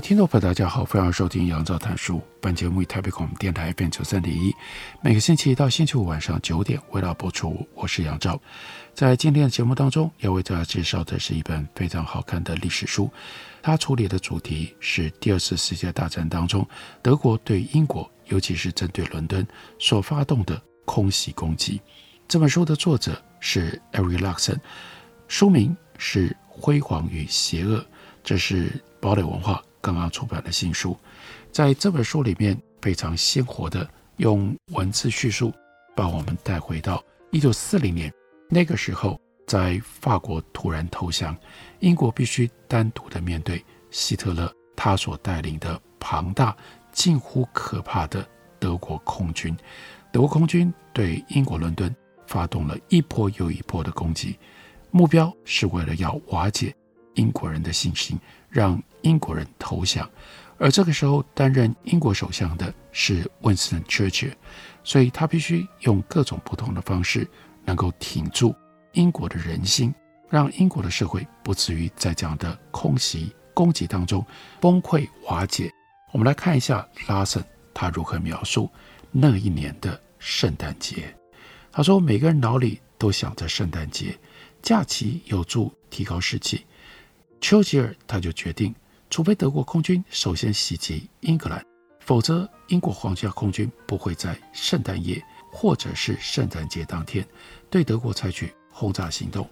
听众朋友，大家好，欢迎收听杨照谈书。本节目以台北广播电台 FM 九三点一，每个星期一到星期五晚上九点为大家播出。我是杨照，在今天的节目当中，要为大家介绍的是一本非常好看的历史书。它处理的主题是第二次世界大战当中德国对英国，尤其是针对伦敦所发动的空袭攻击。这本书的作者是 Eric Larson，书名是《辉煌与邪恶》，这是堡垒文化。刚刚出版的新书，在这本书里面非常鲜活的用文字叙述，把我们带回到一九四零年那个时候，在法国突然投降，英国必须单独的面对希特勒他所带领的庞大、近乎可怕的德国空军。德国空军对英国伦敦发动了一波又一波的攻击，目标是为了要瓦解英国人的信心。让英国人投降，而这个时候担任英国首相的是温斯顿·丘吉尔，所以他必须用各种不同的方式，能够挺住英国的人心，让英国的社会不至于在这样的空袭攻击当中崩溃瓦解。我们来看一下拉森他如何描述那一年的圣诞节。他说：“每个人脑里都想着圣诞节，假期有助提高士气。”丘吉尔他就决定，除非德国空军首先袭击英格兰，否则英国皇家空军不会在圣诞夜或者是圣诞节当天对德国采取轰炸行动。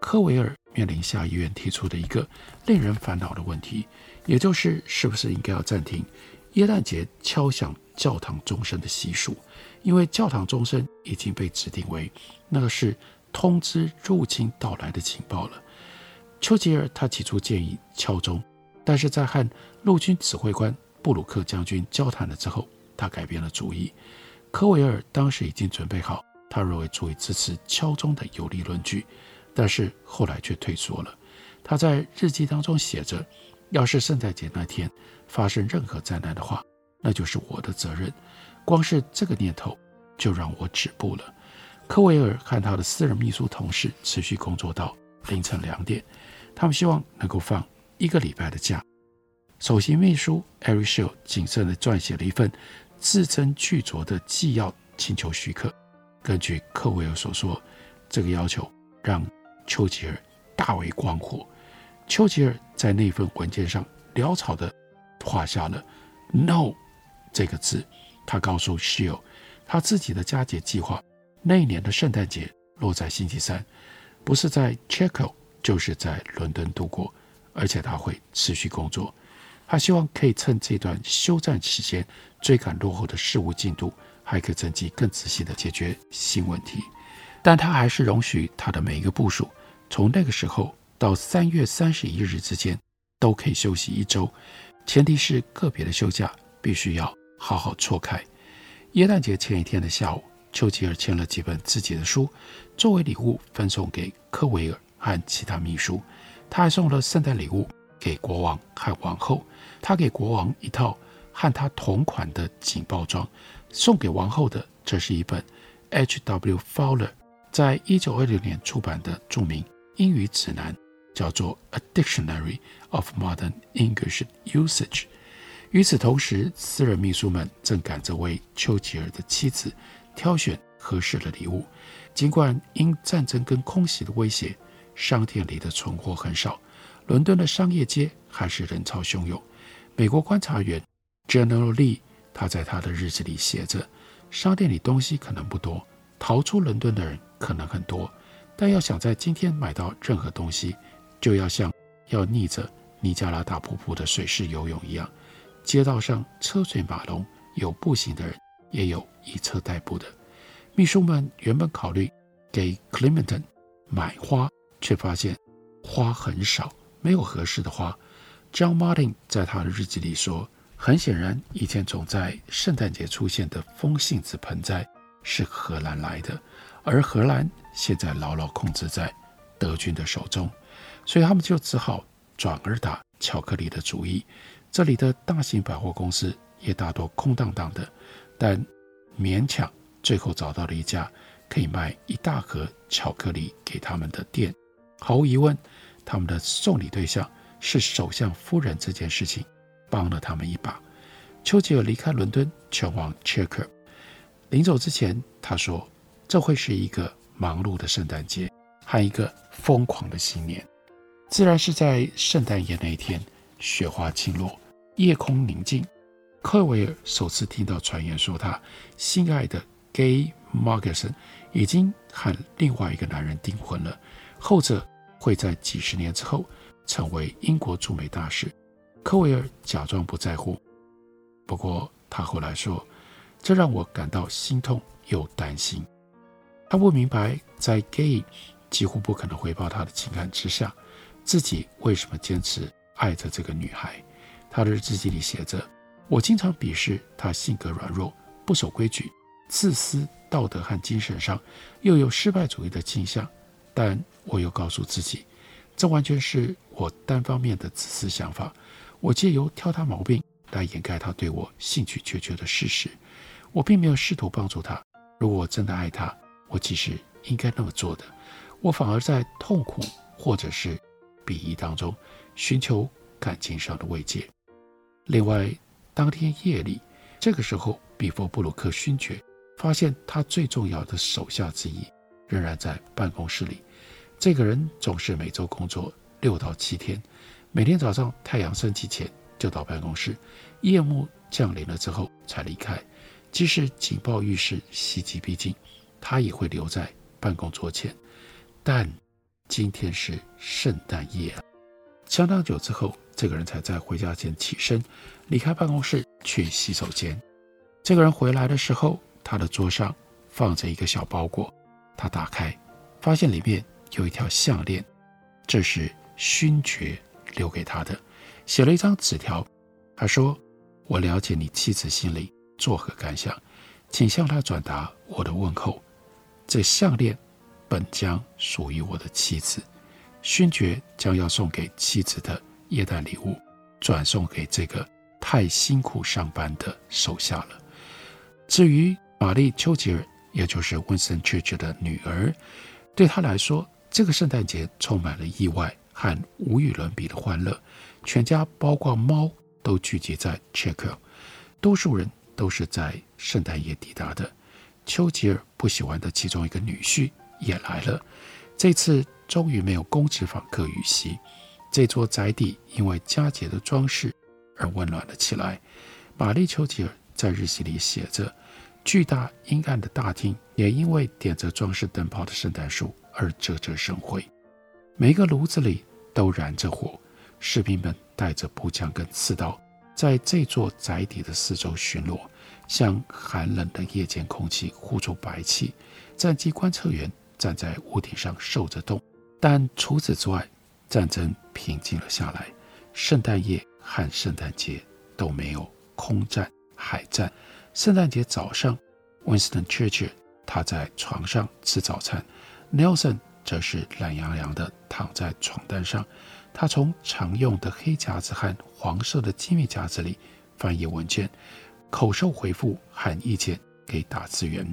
科维尔面临下议院提出的一个令人烦恼的问题，也就是是不是应该要暂停耶诞节敲响教堂钟声的习俗，因为教堂钟声已经被指定为那个是通知入侵到来的情报了。丘吉尔他起初建议敲钟，但是在和陆军指挥官布鲁克将军交谈了之后，他改变了主意。科维尔当时已经准备好他认为足以支持敲钟的有力论据，但是后来却退缩了。他在日记当中写着：“要是圣诞节那天发生任何灾难的话，那就是我的责任。光是这个念头就让我止步了。”科维尔和他的私人秘书同事持续工作到凌晨两点。他们希望能够放一个礼拜的假。首席秘书 Eric Shield 谨慎地撰写了一份字斟句酌的纪要，请求许可。根据科维尔所说，这个要求让丘吉尔大为光火。丘吉尔在那份文件上潦草地画下了 “No” 这个字。他告诉 Shield，他自己的佳节计划那一年的圣诞节落在星期三，不是在 Chaco 就是在伦敦度过，而且他会持续工作。他希望可以趁这段休战期间追赶落后的事务进度，还可以趁机更仔细地解决新问题。但他还是容许他的每一个部署从那个时候到三月三十一日之间都可以休息一周，前提是个别的休假必须要好好错开。耶诞节前一天的下午，丘吉尔签了几本自己的书，作为礼物分送给科维尔。和其他秘书，他还送了圣诞礼物给国王和王后。他给国王一套和他同款的警报装，送给王后的这是一本 H.W. Fowler 在一九二六年出版的著名英语指南，叫做《A Dictionary of Modern English Usage》。与此同时，私人秘书们正赶着为丘吉尔的妻子挑选合适的礼物。尽管因战争跟空袭的威胁，商店里的存货很少，伦敦的商业街还是人潮汹涌。美国观察员 General Lee 他在他的日记里写着：商店里东西可能不多，逃出伦敦的人可能很多，但要想在今天买到任何东西，就要像要逆着尼加拉大瀑布的水势游泳一样。街道上车水马龙，有步行的人，也有以车代步的。秘书们原本考虑给 Clementon 买花。却发现花很少，没有合适的花。John Martin 在他的日记里说：“很显然，以前总在圣诞节出现的风信子盆栽是荷兰来的，而荷兰现在牢牢控制在德军的手中，所以他们就只好转而打巧克力的主意。这里的大型百货公司也大多空荡荡的，但勉强最后找到了一家可以卖一大盒巧克力给他们的店。毫无疑问，他们的送礼对象。”是首相夫人这件事情帮了他们一把。丘吉尔离开伦敦，前往切克。临走之前，他说：“这会是一个忙碌的圣诞节，和一个疯狂的新年。”自然是在圣诞夜那一天，雪花轻落，夜空宁静。克维尔首次听到传言说，他心爱的 Gay Margerson 已经和另外一个男人订婚了，后者会在几十年之后。成为英国驻美大使，科维尔假装不在乎。不过他后来说，这让我感到心痛又担心。他不明白，在 Gay 几乎不可能回报他的情感之下，自己为什么坚持爱着这个女孩。他的日记里写着：“我经常鄙视他性格软弱、不守规矩、自私、道德和精神上又有失败主义的倾向，但我又告诉自己。”这完全是我单方面的自私想法。我借由挑他毛病来掩盖他对我兴趣缺缺的事实。我并没有试图帮助他。如果我真的爱他，我其实应该那么做的。我反而在痛苦或者是鄙夷当中寻求感情上的慰藉。另外，当天夜里，这个时候，比佛布鲁克勋爵发现他最重要的手下之一仍然在办公室里。这个人总是每周工作六到七天，每天早上太阳升起前就到办公室，夜幕降临了之后才离开。即使警报预示袭击逼近，他也会留在办公桌前。但今天是圣诞夜！相当久之后，这个人才在回家前起身，离开办公室去洗手间。这个人回来的时候，他的桌上放着一个小包裹，他打开，发现里面。有一条项链，这是勋爵留给他的，写了一张纸条。他说：“我了解你妻子心里作何感想，请向她转达我的问候。这项链本将属于我的妻子，勋爵将要送给妻子的耶诞礼物，转送给这个太辛苦上班的手下了。至于玛丽·丘吉尔，也就是温森舅舅的女儿，对他来说。”这个圣诞节充满了意外和无与伦比的欢乐，全家包括猫都聚集在 c h e c k e 多数人都是在圣诞夜抵达的。丘吉尔不喜欢的其中一个女婿也来了，这次终于没有公职访客遇袭，这座宅邸因为佳节的装饰而温暖了起来。玛丽·丘吉尔在日记里写着：巨大阴暗的大厅也因为点着装饰灯泡的圣诞树。而啧啧生辉，每个炉子里都燃着火，士兵们带着步枪跟刺刀，在这座宅邸的四周巡逻，向寒冷的夜间空气呼出白气。战机观测员站在屋顶上受着冻，但除此之外，战争平静了下来。圣诞夜和圣诞节都没有空战、海战。圣诞节早上，Winston church 他在床上吃早餐。Nelson 则是懒洋洋地躺在床单上，他从常用的黑夹子和黄色的机密夹子里翻阅文件，口授回复和意见给打字员。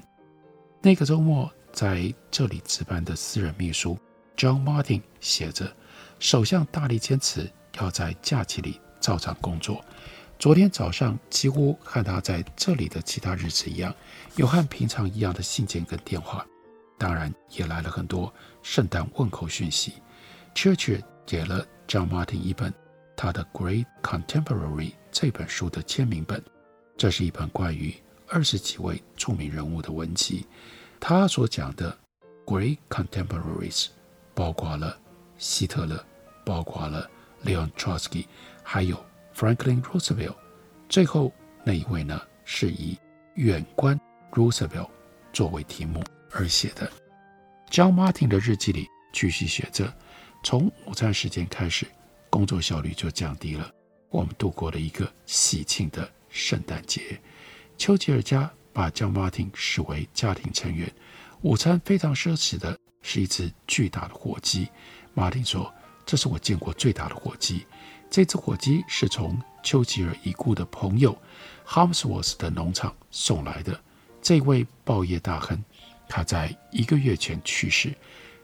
那个周末在这里值班的私人秘书 John Martin 写着：“首相大力坚持要在假期里照常工作。昨天早上几乎和他在这里的其他日子一样，有和平常一样的信件跟电话。”当然也来了很多圣诞问候讯息。Churchill 给了 John Martin 一本他的《Great Contemporary》这本书的签名本，这是一本关于二十几位著名人物的文集。他所讲的 Great Contemporaries 包括了希特勒，包括了 Leon Trotsky，还有 Franklin Roosevelt。最后那一位呢，是以远观 Roosevelt 作为题目而写的，John Martin 的日记里继续写着：从午餐时间开始，工作效率就降低了。我们度过了一个喜庆的圣诞节。丘吉尔家把 John Martin 视为家庭成员。午餐非常奢侈的是一只巨大的火鸡。马丁说：“这是我见过最大的火鸡。这只火鸡是从丘吉尔已故的朋友哈姆斯沃斯的农场送来的。这位报业大亨，他在一个月前去世。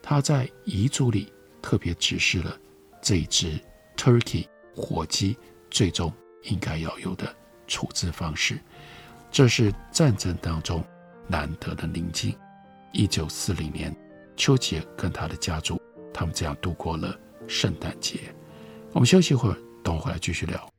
他在遗嘱里特别指示了这一只 turkey 火鸡。”最终应该要有的处置方式，这是战争当中难得的宁静。一九四零年，丘吉尔跟他的家族，他们这样度过了圣诞节。我们休息一会儿，等我回来继续聊。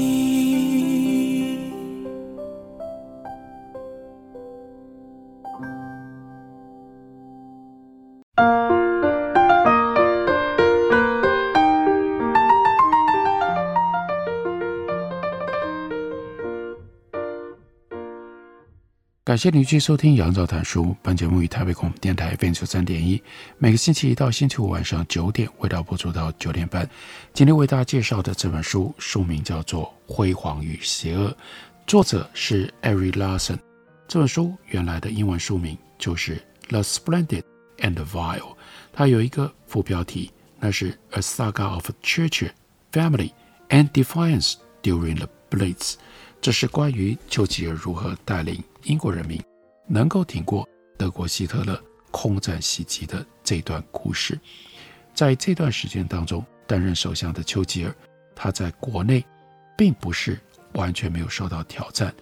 感谢您继续收听《杨照谈书》。本节目于台北广播电台 FM 九三点一，每个星期一到星期五晚上九点，为大家播出到九点半。今天为大家介绍的这本书，书名叫做《辉煌与邪恶》，作者是 Erik Larson。这本书原来的英文书名就是《The Splendid and the Vile》，它有一个副标题，那是《A Saga of Church, Family and Defiance During the Blitz》，这是关于丘吉尔如何带领。英国人民能够挺过德国希特勒空战袭击的这段故事，在这段时间当中，担任首相的丘吉尔，他在国内并不是完全没有受到挑战。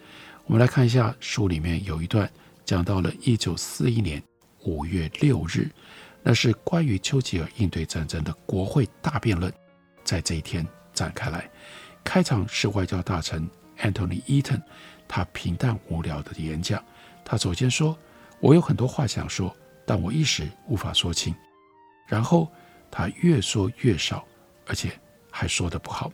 我们来看一下书里面有一段讲到了一九四一年五月六日，那是关于丘吉尔应对战争的国会大辩论，在这一天展开来。开场是外交大臣 Anthony Eden。他平淡无聊的演讲，他首先说：“我有很多话想说，但我一时无法说清。”然后他越说越少，而且还说得不好。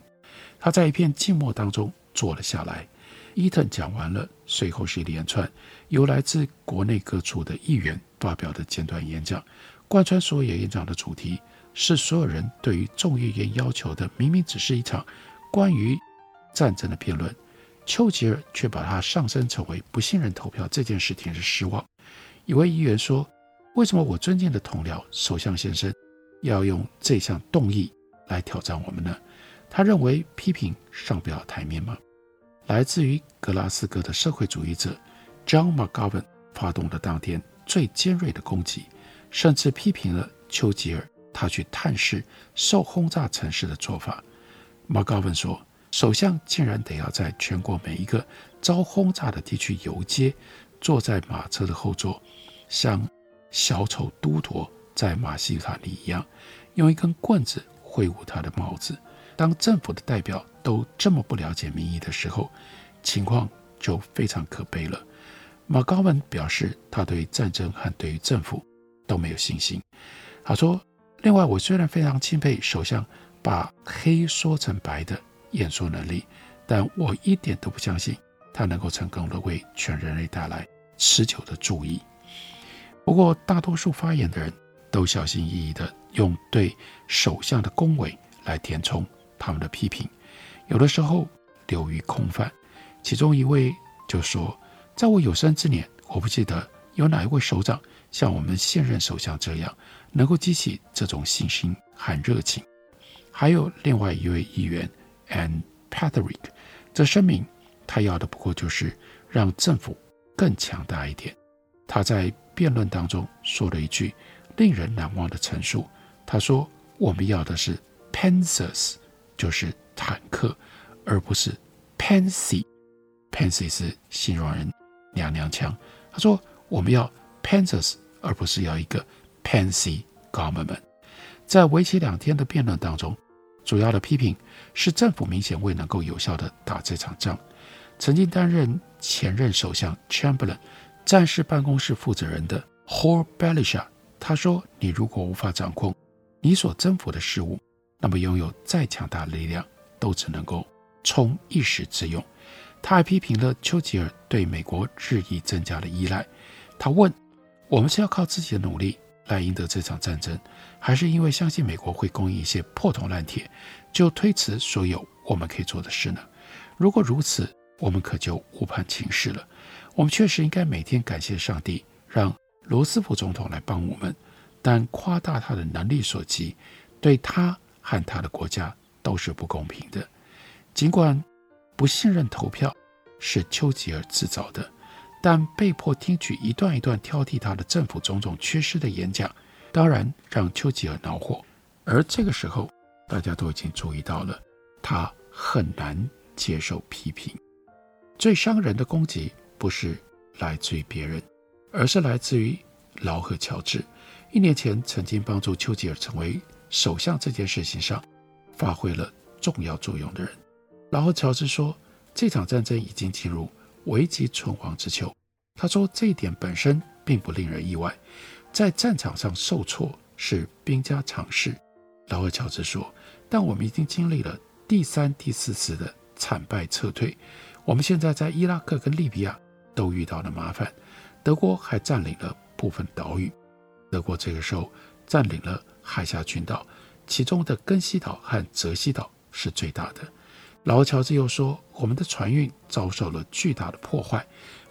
他在一片静默当中坐了下来。伊藤讲完了，随后是一连串由来自国内各处的议员发表的简短演讲。贯穿所有演讲的主题是所有人对于众议院要求的，明明只是一场关于战争的辩论。丘吉尔却把它上升成为不信任投票这件事情是失望。一位议员说：“为什么我尊敬的同僚首相先生要用这项动议来挑战我们呢？他认为批评上不了台面吗？”来自于格拉斯哥的社会主义者 John McGovern 发动了当天最尖锐的攻击，甚至批评了丘吉尔他去探视受轰炸城市的做法。McGovern 说。首相竟然得要在全国每一个遭轰炸的地区游街，坐在马车的后座，像小丑都铎在马戏团里一样，用一根棍子挥舞他的帽子。当政府的代表都这么不了解民意的时候，情况就非常可悲了。马高文表示，他对战争和对于政府都没有信心。他说：“另外，我虽然非常钦佩首相把黑说成白的演说能力，但我一点都不相信他能够成功的为全人类带来持久的注意。不过，大多数发言的人都小心翼翼地用对首相的恭维来填充他们的批评，有的时候流于空泛。其中一位就说：“在我有生之年，我不记得有哪一位首长像我们现任首相这样，能够激起这种信心和热情。”还有另外一位议员 And Patrick 则声明，他要的不过就是让政府更强大一点。他在辩论当中说了一句令人难忘的陈述，他说：“我们要的是 Panzers，就是坦克，而不是 Pansy。” Pansy 是形容人娘娘腔。他说：“我们要 Panzers，而不是要一个 Pansy government。”在为期两天的辩论当中，主要的批评是政府明显未能够有效地打这场仗。曾经担任前任首相 Chamberlain 战事办公室负责人的 Hor Belisha，他说：“你如果无法掌控你所征服的事物，那么拥有再强大的力量都只能够充一时之用。”他还批评了丘吉尔对美国日益增加的依赖。他问：“我们是要靠自己的努力来赢得这场战争，还是因为相信美国会供应一些破铜烂铁，就推辞所有我们可以做的事呢？如果如此，我们可就误判情势了。我们确实应该每天感谢上帝，让罗斯福总统来帮我们，但夸大他的能力所及，对他和他的国家都是不公平的。尽管。”不信任投票是丘吉尔自找的，但被迫听取一段一段挑剔他的政府种种缺失的演讲，当然让丘吉尔恼火。而这个时候，大家都已经注意到了，他很难接受批评。最伤人的攻击不是来自于别人，而是来自于劳合乔治。一年前曾经帮助丘吉尔成为首相这件事情上发挥了重要作用的人。劳合乔治说：“这场战争已经进入危急存亡之秋。”他说：“这一点本身并不令人意外，在战场上受挫是兵家常事。”劳尔乔治说：“但我们已经经历了第三、第四次的惨败撤退，我们现在在伊拉克跟利比亚都遇到了麻烦。德国还占领了部分岛屿，德国这个时候占领了海峡群岛，其中的根西岛和泽西岛是最大的。”劳尔乔治又说：“我们的船运遭受了巨大的破坏，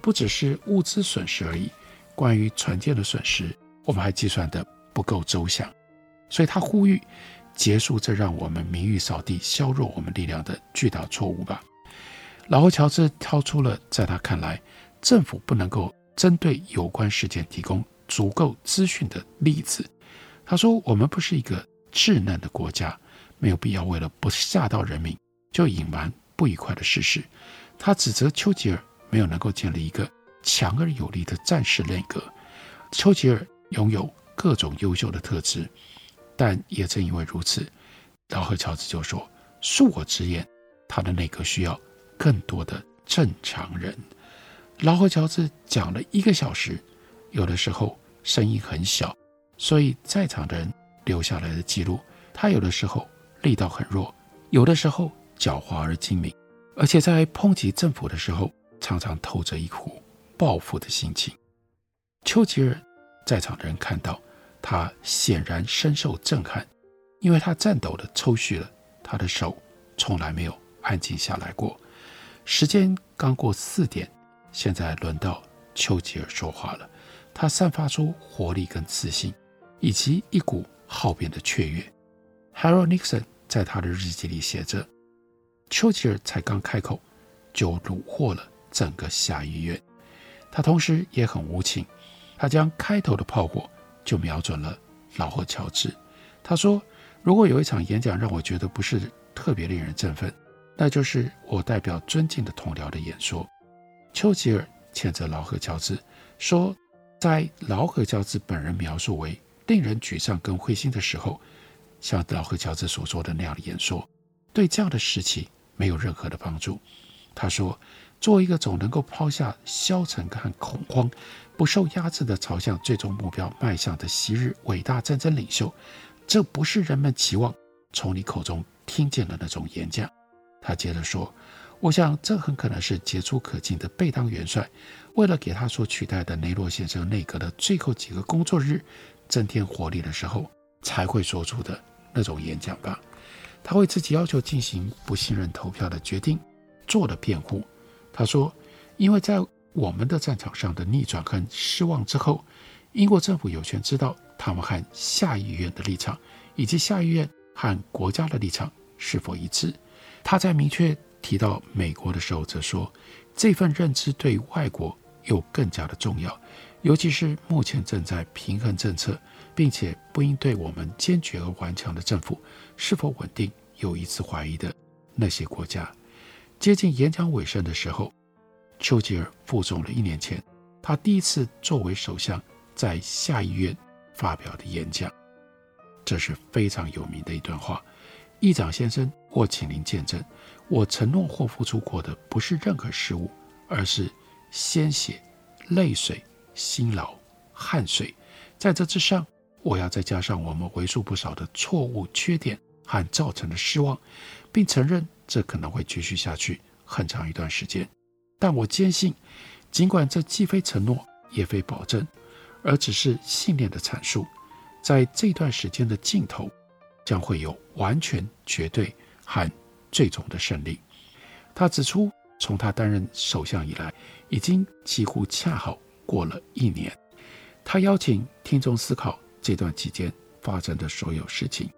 不只是物资损失而已。关于船舰的损失，我们还计算得不够周详。所以他呼吁结束这让我们名誉扫地、削弱我们力量的巨大错误吧。”老乔治挑出了在他看来政府不能够针对有关事件提供足够资讯的例子。他说：“我们不是一个稚嫩的国家，没有必要为了不吓到人民。”就隐瞒不愉快的事实，他指责丘吉尔没有能够建立一个强而有力的战时内阁。丘吉尔拥有各种优秀的特质，但也正因为如此，劳合乔治就说：“恕我直言，他的内阁需要更多的正常人。”劳合乔治讲了一个小时，有的时候声音很小，所以在场的人留下来的记录，他有的时候力道很弱，有的时候。狡猾而精明，而且在抨击政府的时候，常常透着一股报复的心情。丘吉尔在场的人看到，他显然深受震撼，因为他颤抖地抽搐了，他的手从来没有安静下来过。时间刚过四点，现在轮到丘吉尔说话了。他散发出活力跟自信，以及一股好辩的雀跃。Harold Nixon 在他的日记里写着。丘吉尔才刚开口，就虏获了整个下议院。他同时也很无情，他将开头的炮火就瞄准了劳合乔治。他说：“如果有一场演讲让我觉得不是特别令人振奋，那就是我代表尊敬的同僚的演说。”丘吉尔谴责劳合乔治，说：“在劳合乔治本人描述为令人沮丧跟灰心的时候，像劳合乔治所说的那样的演说，对这样的时期。”没有任何的帮助。他说：“做一个总能够抛下消沉和恐慌，不受压制的朝向最终目标迈向的昔日伟大战争领袖，这不是人们期望从你口中听见的那种演讲。他接着说：“我想这很可能是杰出可敬的贝当元帅，为了给他所取代的雷诺先生内阁的最后几个工作日增添活力的时候，才会说出的那种演讲吧。他为自己要求进行不信任投票的决定做了辩护。他说，因为在我们的战场上的逆转和失望之后，英国政府有权知道他们和下议院的立场，以及下议院和国家的立场是否一致。”他在明确提到美国的时候，则说这份认知对外国又更加的重要，尤其是目前正在平衡政策，并且不应对我们坚决而顽强的政府是否稳定有一次怀疑的那些国家。接近演讲尾声的时候，丘吉尔复诵了一年前他第一次作为首相在下议院发表的演讲，这是非常有名的一段话。议长先生，或请您见证，我承诺或付出过的不是任何事物，而是鲜血、泪水、辛劳、汗水。在这之上，我要再加上我们为数不少的错误、缺点和造成的失望，并承认这可能会继续下去很长一段时间。但我坚信，尽管这既非承诺，也非保证，而只是信念的阐述，在这段时间的尽头。将会有完全、绝对和最终的胜利。他指出，从他担任首相以来，已经几乎恰好过了一年。他邀请听众思考这段期间发生的所有事情。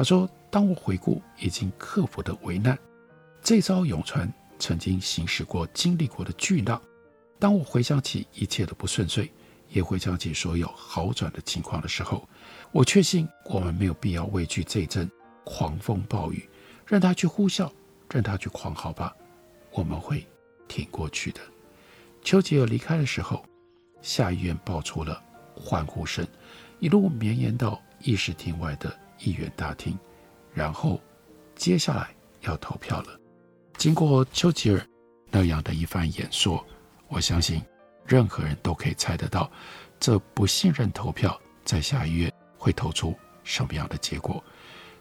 他说：“当我回顾已经克服的危难，这艘永船曾经行驶过、经历过的巨浪；当我回想起一切的不顺遂，也回想起所有好转的情况的时候。”我确信，我们没有必要畏惧这阵狂风暴雨，任它去呼啸，任它去狂嚎吧，我们会挺过去的。丘吉尔离开的时候，下议院爆出了欢呼声，一路绵延到议事厅外的议员大厅，然后接下来要投票了。经过丘吉尔那样的一番演说，我相信任何人都可以猜得到，这不信任投票在下议院。会投出什么样的结果？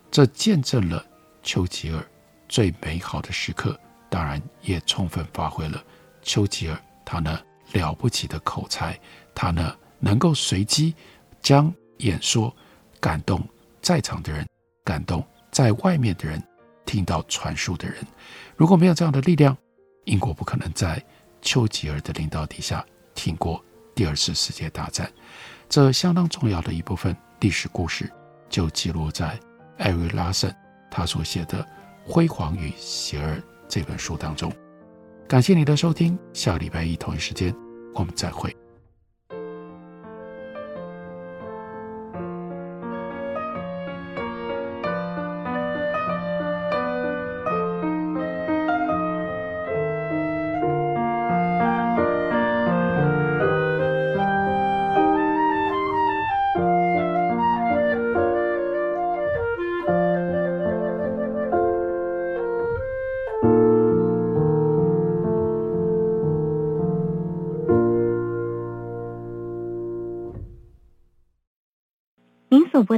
这见证了丘吉尔最美好的时刻，当然也充分发挥了丘吉尔他那了不起的口才，他那能够随机将演说感动在场的人，感动在外面的人，听到传述的人。如果没有这样的力量，英国不可能在丘吉尔的领导底下挺过第二次世界大战。这相当重要的一部分。历史故事就记录在艾瑞拉森他所写的《辉煌与邪恶》这本书当中。感谢你的收听，下礼拜一同一时间我们再会。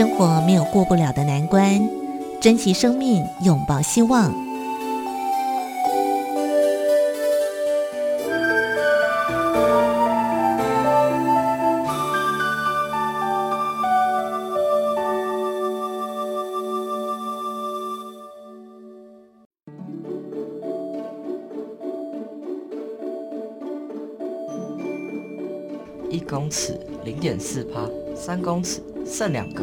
生活没有过不了的难关，珍惜生命，拥抱希望。一公尺零点四趴，三公尺剩两个。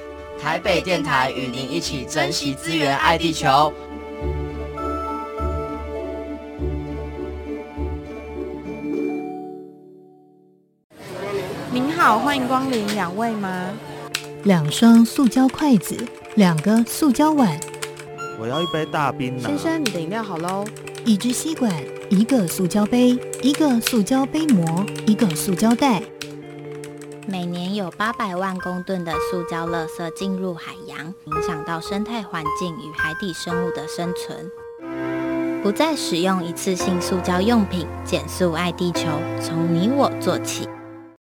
台北电台与您一起珍惜资源，爱地球。您好，欢迎光临，两位吗？两双塑胶筷子，两个塑胶碗。我要一杯大冰拿。先生，你的饮料好喽。一支吸管，一个塑胶杯，一个塑胶杯膜，一个塑胶袋。每年有八百万公吨的塑胶垃圾进入海洋，影响到生态环境与海底生物的生存。不再使用一次性塑胶用品，减速爱地球，从你我做起。